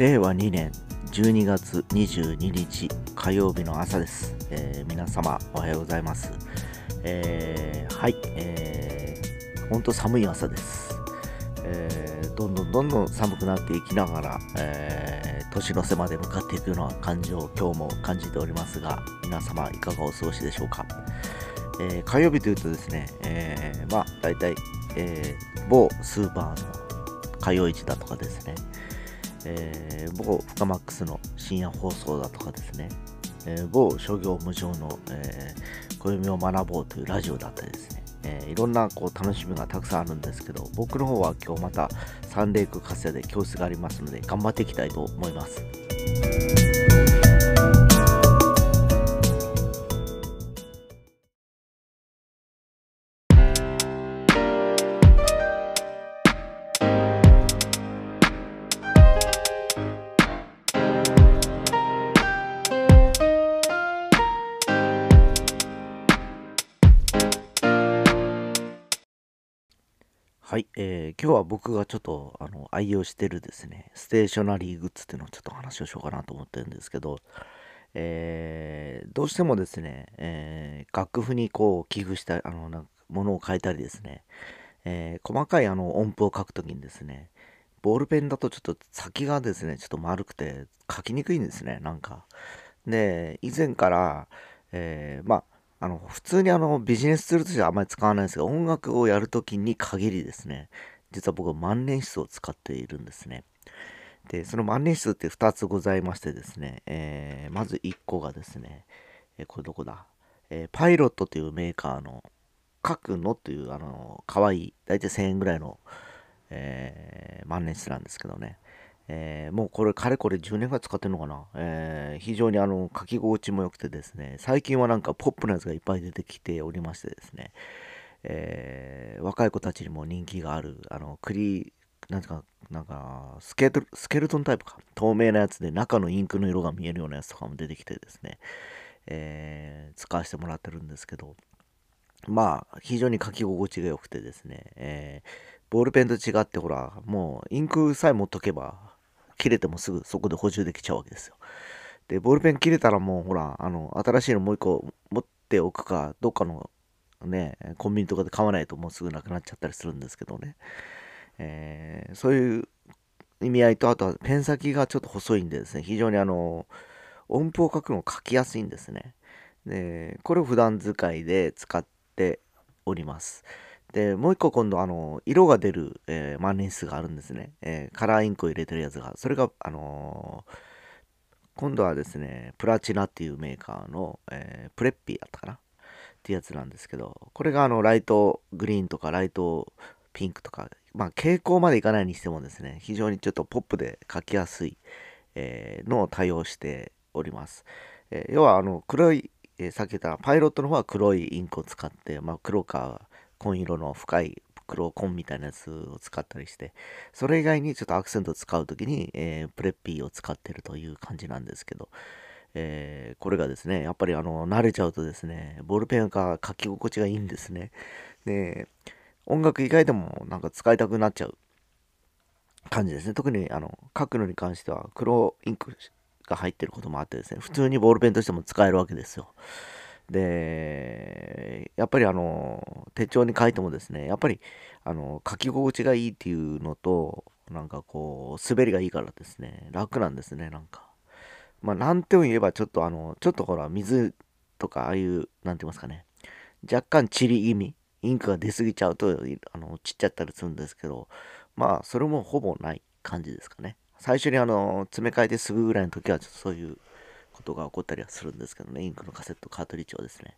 令和2年12月22日火曜日の朝です、えー皆様おはようございます、えーはい、えー、ほんと寒い朝です、えーどんどんどんどん寒くなっていきながら、えー年の瀬まで向かっていくような感じを今日も感じておりますが皆様いかがお過ごしでしょうか、えー火曜日というとですね、えーまあ大体、えー某スーパーの火曜市だとかですね、えー某フカマックスの深夜放送だとかですね、えー某商業無常の、えー暦を学ぼうというラジオだったりですね、えーいろんなこう楽しみがたくさんあるんですけど僕の方は今日またサンレイク活性で教室がありますので頑張っていきたいと思います。はい、えー今日は僕がちょっとあの愛用してるですね、ステーショナリーグッズっていうのをちょっと話をしようかなと思ってるんですけど、えーどうしてもですね、えー楽譜にこう寄付したあのなんかものを変えたりですね、えー細かいあの音符を書くときにですね、ボールペンだとちょっと先がですね、ちょっと丸くて書きにくいんですね、なんか。で、以前から、えーまあ、あの、普通にあの、ビジネスツールとしてはあんまり使わないんですが、音楽をやるときに限りですね、実は僕は万年筆を使っているんですね。で、その万年筆って2つございましてですね、えーまず1個がですね、えーこれどこだ、えーパイロットというメーカーの、書くのという、あの、かわいい、だいたい1000円ぐらいの、えー万年筆なんですけどね、えーもうこれかれこれ10年ぐらい使ってるのかな、えー非常にあの書き心地も良くてですね最近はなんかポップなやつがいっぱい出てきておりましてですね、えー若い子たちにも人気があるあのクリなんかなんかスケトスケルトンタイプか？透明なやつで中のインクの色が見えるようなやつとかも出てきてですね、え使わせてもらってるんですけど。まあ、非常に書き心地が良くてですね、えーボールペンと違ってほら、もうインクさえ持っとけば、切れてもすぐそこで補充できちゃうわけですよ。で、ボールペン切れたらもうほら、あの、新しいのもう一個持っておくか、どっかのね、コンビニとかで買わないともうすぐなくなっちゃったりするんですけどね。えーそういう意味合いと、あとはペン先がちょっと細いんでですね、非常にあの、音符を書くのを書きやすいんですね。で、これを普段使いで使っております。で、もう一個今度、あの、色が出る、えー万年筆があるんですね。えーカラーインクを入れてるやつが。それが、あのー今度はですね、プラチナっていうメーカーの、えープレッピーだったかな？っていうやつなんですけど、これがあの、ライトグリーンとかライトピンクとか、まあ、蛍光までいかないにしてもですね、非常にちょっとポップで書きやすい、えーのを対応しております。え要は、あの、黒い、えーさっき言ったパイロットの方は黒いインクを使って、まあ、黒か紺色の深い黒紺みたいなやつを使ったりして、それ以外にちょっとアクセントを使うときに、えープレッピーを使ってるという感じなんですけど、えーこれがですね、やっぱりあの、慣れちゃうとですね、ボールペンが書き心地がいいんですね。で、音楽以外でもなんか使いたくなっちゃう感じですね。特にあの、書くのに関しては黒インクが入ってることもあってですね、普通にボールペンとしても使えるわけですよ。で、やっぱりあの、手帳に書いてもですね、やっぱりあの、書き心地がいいっていうのと、なんかこう、滑りがいいからですね、楽なんですね、なんか。まあ、なんて言えばちょっとあの、ちょっとほら、水とか、ああいう、なんて言いますかね、若干チリ気味、インクが出過ぎちゃうと、あの、散っちゃったりするんですけど、まあ、それもほぼない感じですかね。最初にあの、詰め替えてすぐぐらいの時は、ちょっとそういうことが起こったりはするんですけどね、インクのカセット、カートリッジをですね。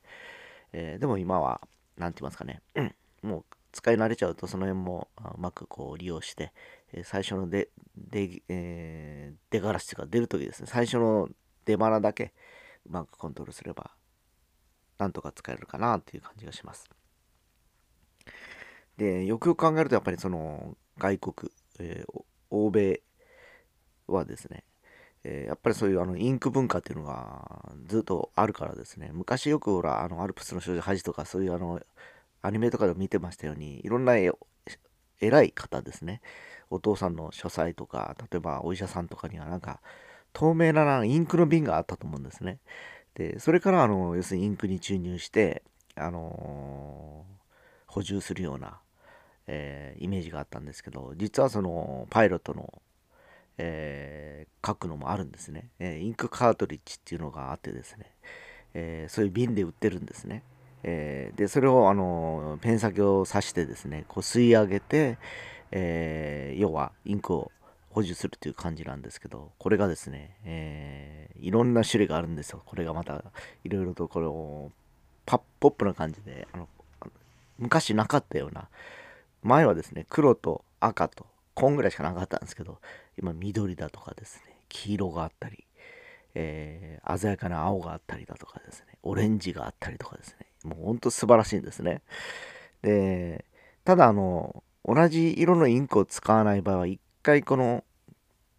えーでも今は、なんて言いますかね、うん。もう使い慣れちゃうと、その辺もあうまくこう利用して、えー最初の出、出、えー出がらしというか出るときですね、最初の出花だけうまくコントロールすれば、なんとか使えるかなっていう感じがします。で、よくよく考えると、やっぱりその外国、えーお欧米はですね、えーやっぱりそういうあのインク文化っていうのがずっとあるからですね、昔よくほら、あのアルプスの少女ハジとかそういうあのアニメとかで見てましたように、いろんな偉い方ですね、お父さんの書斎とか例えばお医者さんとかにはなんか透明なインクの瓶があったと思うんですね。でそれからあの要するにインクに注入してあのー、補充するような、えー、イメージがあったんですけど実はそのパイロットの、えー、書くのもあるんですね、えインクカートリッジっていうのがあってですね、えそういう瓶で売ってるんですね。え、でそれをあのペン先を刺してですねこう吸い上げて、え、要はインクを補充するという感じなんですけどこれがですね、えー、いろんな種類があるんですよ。これがまたいろいろとこれをパッポップな感じであの昔なかったような前はですね黒と赤と紺ぐらいしかなかったんですけど今緑だとかですね黄色があったり、えー、鮮やかな青があったりだとかですねオレンジがあったりとかですねもうほんと素晴らしいんですね。で、ただあの、同じ色のインクを使わない場合は、一回この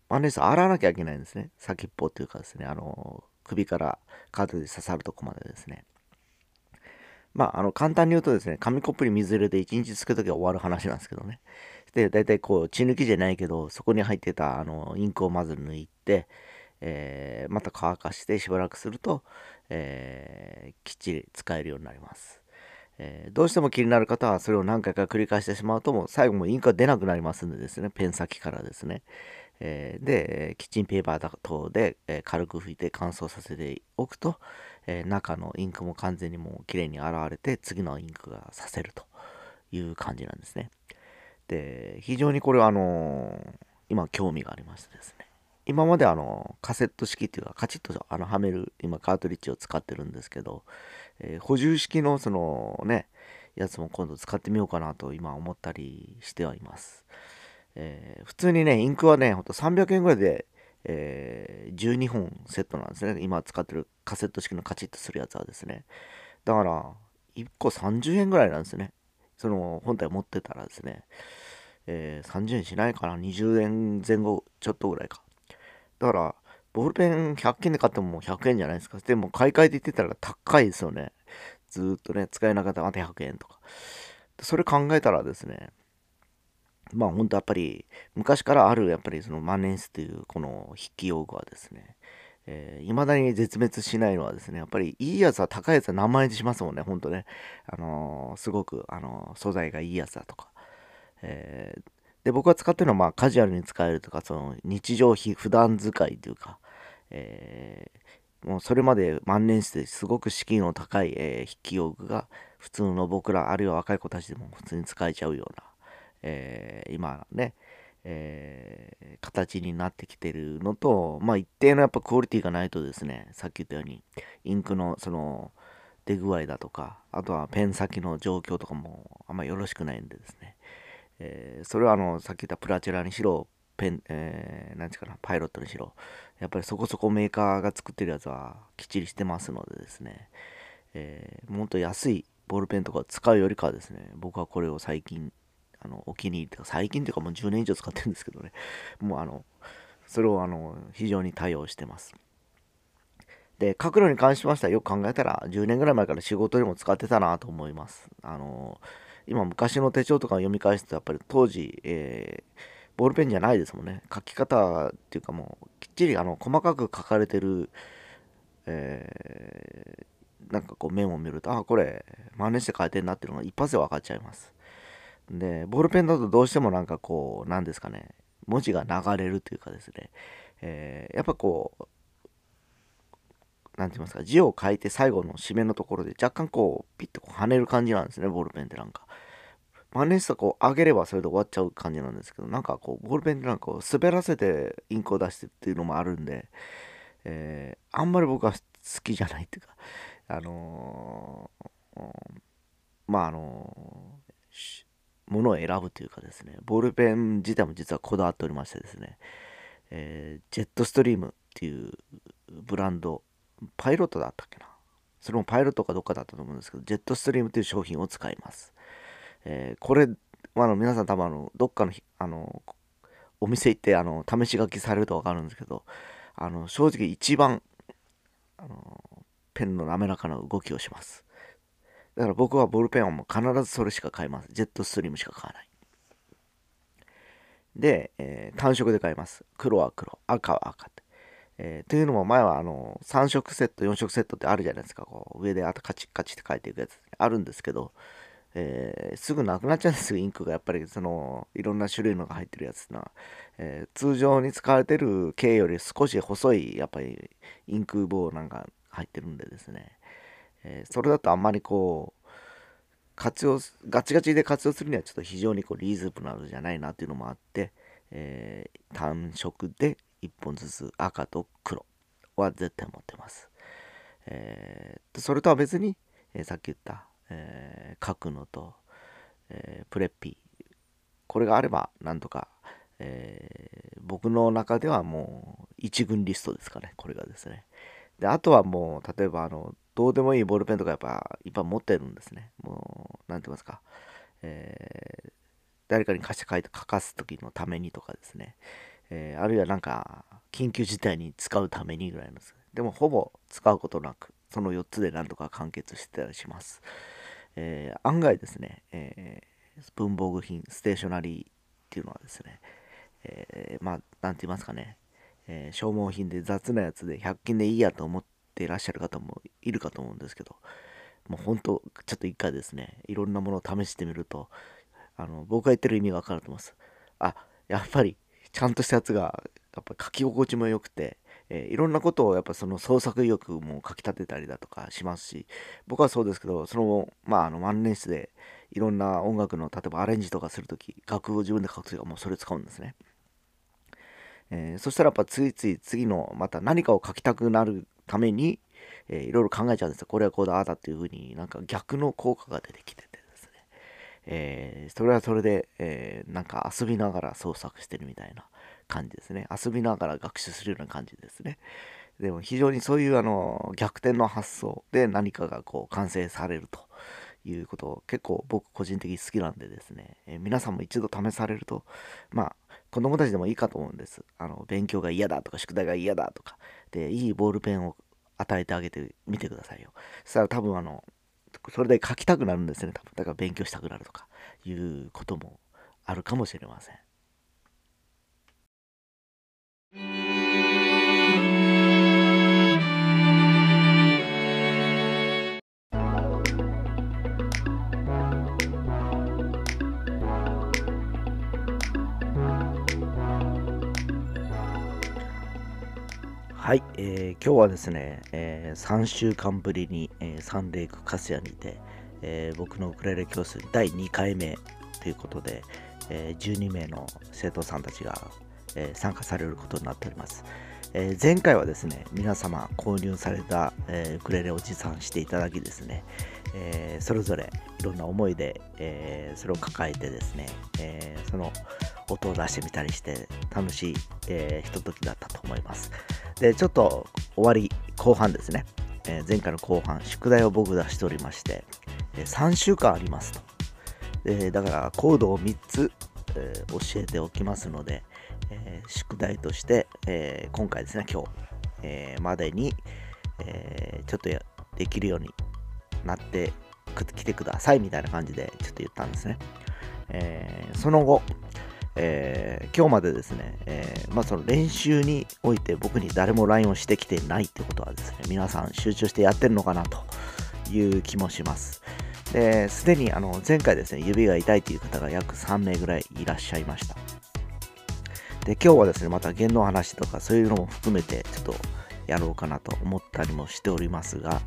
マネース洗わなきゃいけないんですね。先っぽっていうかですね、あの、首からカードで刺さるとこまでですね。まあ、あの、簡単に言うとですね、紙コップに水入れて1日つけときは終わる話なんですけどね。で、大体こう、血抜きじゃないけど、そこに入ってた、あの、インクをまず抜いて、えー、また乾かしてしばらくすると、えー、きっちり使えるようになります。えー、どうしても気になる方はそれを何回か繰り返してしまうともう最後もインクが出なくなりますんでですね。ペン先からですね、え、でキッチンペーパー等で、え軽く拭いて乾燥させておくと、え中のインクも完全にもう綺麗に洗われて次のインクがさせるという感じなんですね。で非常にこれはあの今興味がありましてですね。今まであのカセット式っていうかカチッとあのはめる今カートリッジを使ってるんですけど、えー、補充式のそのねやつも今度使ってみようかなと今思ったりしてはいます、えー、普通にねインクはねほんと300円ぐらいで、えー、12本セットなんですね。今使ってるカセット式のカチッとするやつはですね。だから1個30円ぐらいなんですね。その本体持ってたらですね、えー、30円しないかな20円前後ちょっとぐらいかだから、ボールペン100均で買っても100円じゃないですか。でも買い替えて言ってたら高いですよね。ずっとね、使えなかったらまた100円とか。それ考えたらですね、まあ本当やっぱり昔からあるやっぱりその万年筆というこの筆記用具はですね、えー、未だに絶滅しないのはですね、やっぱりいいやつは高いやつは何万円でしますもんね、ほんとね。あのー、すごく、あのー、素材がいいやつだとか。えー、で、僕が使ってるのは、まあ、カジュアルに使えるとか、その、日常費、普段使いというか、え、もうそれまで万年筆ですごく資金の高い、えー、筆記用具が、普通の僕ら、あるいは若い子たちでも普通に使えちゃうような、え、今ね、えー、形になってきてるのと、まあ、一定のやっぱクオリティがないとですね、さっき言ったように、インクのその出具合だとか、あとはペン先の状況とかもあんまよろしくないんでですね、えー、それはあのさっき言ったプラチェラにしろペン、えー、なんていうかなパイロットにしろやっぱりそこそこメーカーが作ってるやつはきっちりしてますのでですね、えー、もっと安いボールペンとか使うよりかはですね僕はこれを最近あのお気に入りとか最近というかもう10年以上使ってるんですけどね。もうあのそれをあの非常に多用してます。で書くのに関しましてはよく考えたら10年ぐらい前から仕事でも使ってたなと思います。あの今昔の手帳とかを読み返すとやっぱり当時、えー、ボールペンじゃないですもんね。書き方っていうかもうきっちりあの細かく書かれてる、えー、なんかこうメモを見るとあこれ真似して書いてんなっていうのが一発で分かっちゃいます。でボールペンだとどうしてもなんかこうなんですかね文字が流れるというかですね、えー、やっぱこう何て言いますか字を書いて最後の締めのところで若干こうピッとこう跳ねる感じなんですねボールペンってなんか。マネーストこう上げればそれで終わっちゃう感じなんですけどなんかこうボールペンってなんかこう滑らせてインクを出してっていうのもあるんで、えー、あんまり僕は好きじゃないっていうかあのー、まああのー、ものを選ぶというかですねボールペン自体も実はこだわっておりましてですね、えジェットストリームっていうブランドパイロットだったっけな？それもパイロットかどっかだったと思うんですけど、ジェットストリームという商品を使います。えー、これ、あの皆さん多分あの、どっかのあのお店行ってあの試し書きされると分かるんですけど、あの正直一番あのペンの滑らかな動きをします。だから僕はボールペンはもう必ずそれしか買います。ジェットストリームしか買わない。で、えー、単色で買います。黒は黒、赤は赤って。えー、というのも前はあの3色セット4色セットってあるじゃないですかこう上であとカチッカチって書いていくやつあるんですけど、えー、すぐなくなっちゃうんですよインクがやっぱりそのいろんな種類のが入ってるやつな、えー、通常に使われてる径より少し細いやっぱりインク棒なんか入ってるんでですね、えそれだとあんまりこう活用ガチガチで活用するにはちょっと非常にこうリーズナブルじゃないなっていうのもあって、え単色で1本ずつ赤と黒は絶対持ってます。えー、それとは別に、えー、さっき言った、えー、書くのと、えー、プレッピー。これがあればなんとか、えー、僕の中ではもう一軍リストですかね。これがですね。であとはもう例えばあのどうでもいいボールペンとかやっぱいっぱい持ってるんですね。もう何て言いますか、えー、誰かに貸して書いて書かす時のためにとかですね。えー、あるいはなんか緊急事態に使うためにぐらいのです。でもほぼ使うことなくその4つでなんとか完結してたりします、えー、案外ですね、えー、文房具品ステーショナリーっていうのはですね、え、まあ何て言いますかね、え消耗品で雑なやつで100均でいいやと思っていらっしゃる方もいるかと思うんですけどもう本当ちょっと一回ですねいろんなものを試してみるとあの僕が言ってる意味がわかると思います。あやっぱりちゃんとしたやつがやっぱ書き心地も良くて、えー、いろんなことをやっぱその創作意欲もかきたてたりだとかしますし僕はそうですけどそのまああの万年筆でいろんな音楽の例えばアレンジとかする時楽譜を自分で書く時はもうそれ使うんですね、えー、そしたらやっぱついつい次のまた何かを書きたくなるために、えー、いろいろ考えちゃうんですよこれはこうだああだっていう風になんか逆の効果が出てきててですねえー、それはそれで、えー、なんか遊びながら創作してるみたいな感じですね。遊びながら学習するような感じですね。でも非常にそういうあの逆転の発想で何かがこう完成されるということ結構僕個人的に好きなんでですね、えー、皆さんも一度試されるとまあ子供たちでもいいかと思うんです。あの勉強が嫌だとか宿題が嫌だとかでいいボールペンを与えてあげてみてくださいよ。そしたら多分あのそれで書きたくなるんですね多分だから勉強したくなるとかいうこともあるかもしれませんはい、えー、今日はですね、えー、3週間ぶりに、えー、サンレイクカスヤにて、えー、僕のウクレレ教室第2回目ということで、えー、12名の生徒さんたちが、えー、参加されることになっております。えー、前回はですね、皆様購入された、えー、ウクレレを持参していただきですね、えー、それぞれいろんな思いで、えー、それを抱えてですね、えー、その音を出してみたりして楽しい、えー、ひとときだったと思います。で、ちょっと終わり後半ですね、えー、前回の後半、宿題を僕出しておりまして、えー、3週間ありますと。えだからコードを3つ、え教えておきますので、え宿題として、え今回ですね、今日、えまでに、えちょっとできるようになってきてくださいみたいな感じでちょっと言ったんですね。えー、その後、えー、今日までですね、えー、まあ、その練習において僕に誰も LINE をしてきてないってことはですね、皆さん集中してやってるのかなという気もします。で、すでにあの前回ですね、指が痛いという方が約3名ぐらいいらっしゃいました。で、今日はですね、また弦の話とかそういうのも含めてちょっとやろうかなと思ったりもしておりますが、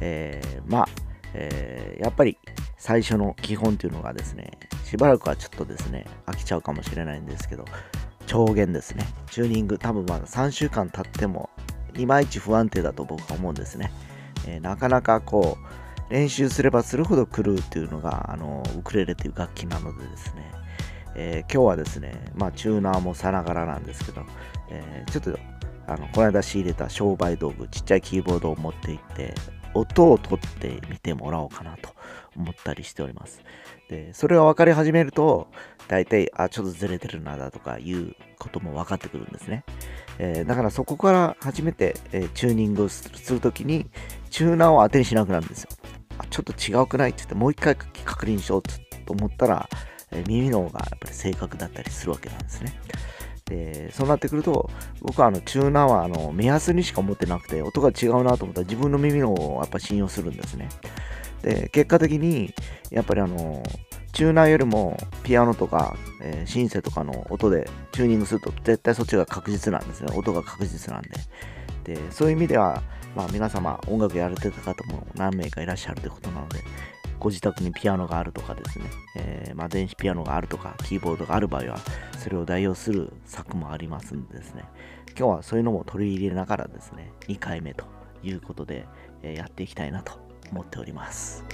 えー、まあ、えー、やっぱり最初の基本というのがですね、しばらくはちょっとですね、飽きちゃうかもしれないんですけど、超弦ですね。チューニング、多分まだ3週間経っても、いまいち不安定だと僕は思うんですね。えー、なかなかこう、練習すればするほど狂うっていうのが、あの、ウクレレという楽器なのでですね、えー、今日はですね、まあ、チューナーもさながらなんですけど、えー、ちょっと、あの、この間仕入れた商売道具、ちっちゃいキーボードを持っていって、音を取ってみてもらおうかなと思ったりしております。で、それが分かり始めると、大体、あ、ちょっとずれてるなだとかいうことも分かってくるんですね。えー、だからそこから初めて、えー、チューニングをするときに、チューナーを当てにしなくなるんですよ。あ、ちょっと違うくないって言って、もう一回確認しようと思ったら、え耳の方がやっぱり正確だったりするわけなんですね。でそうなってくると僕はあのチューナーはあの目安にしか持ってなくて音が違うなと思ったら自分の耳のをやっぱ信用するんですね。で結果的にやっぱりあのチューナーよりもピアノとか、えー、シンセとかの音でチューニングすると絶対そっちが確実なんですね音が確実なんででそういう意味では、まあ、皆様音楽やられてた方も何名かいらっしゃるということなのでご自宅にピアノがあるとかですね、えー、まあ、電子ピアノがあるとか、キーボードがある場合は、それを代用する策もありますんでですね、今日はそういうのも取り入れながらですね、2回目ということで、えー、やっていきたいなと思っております。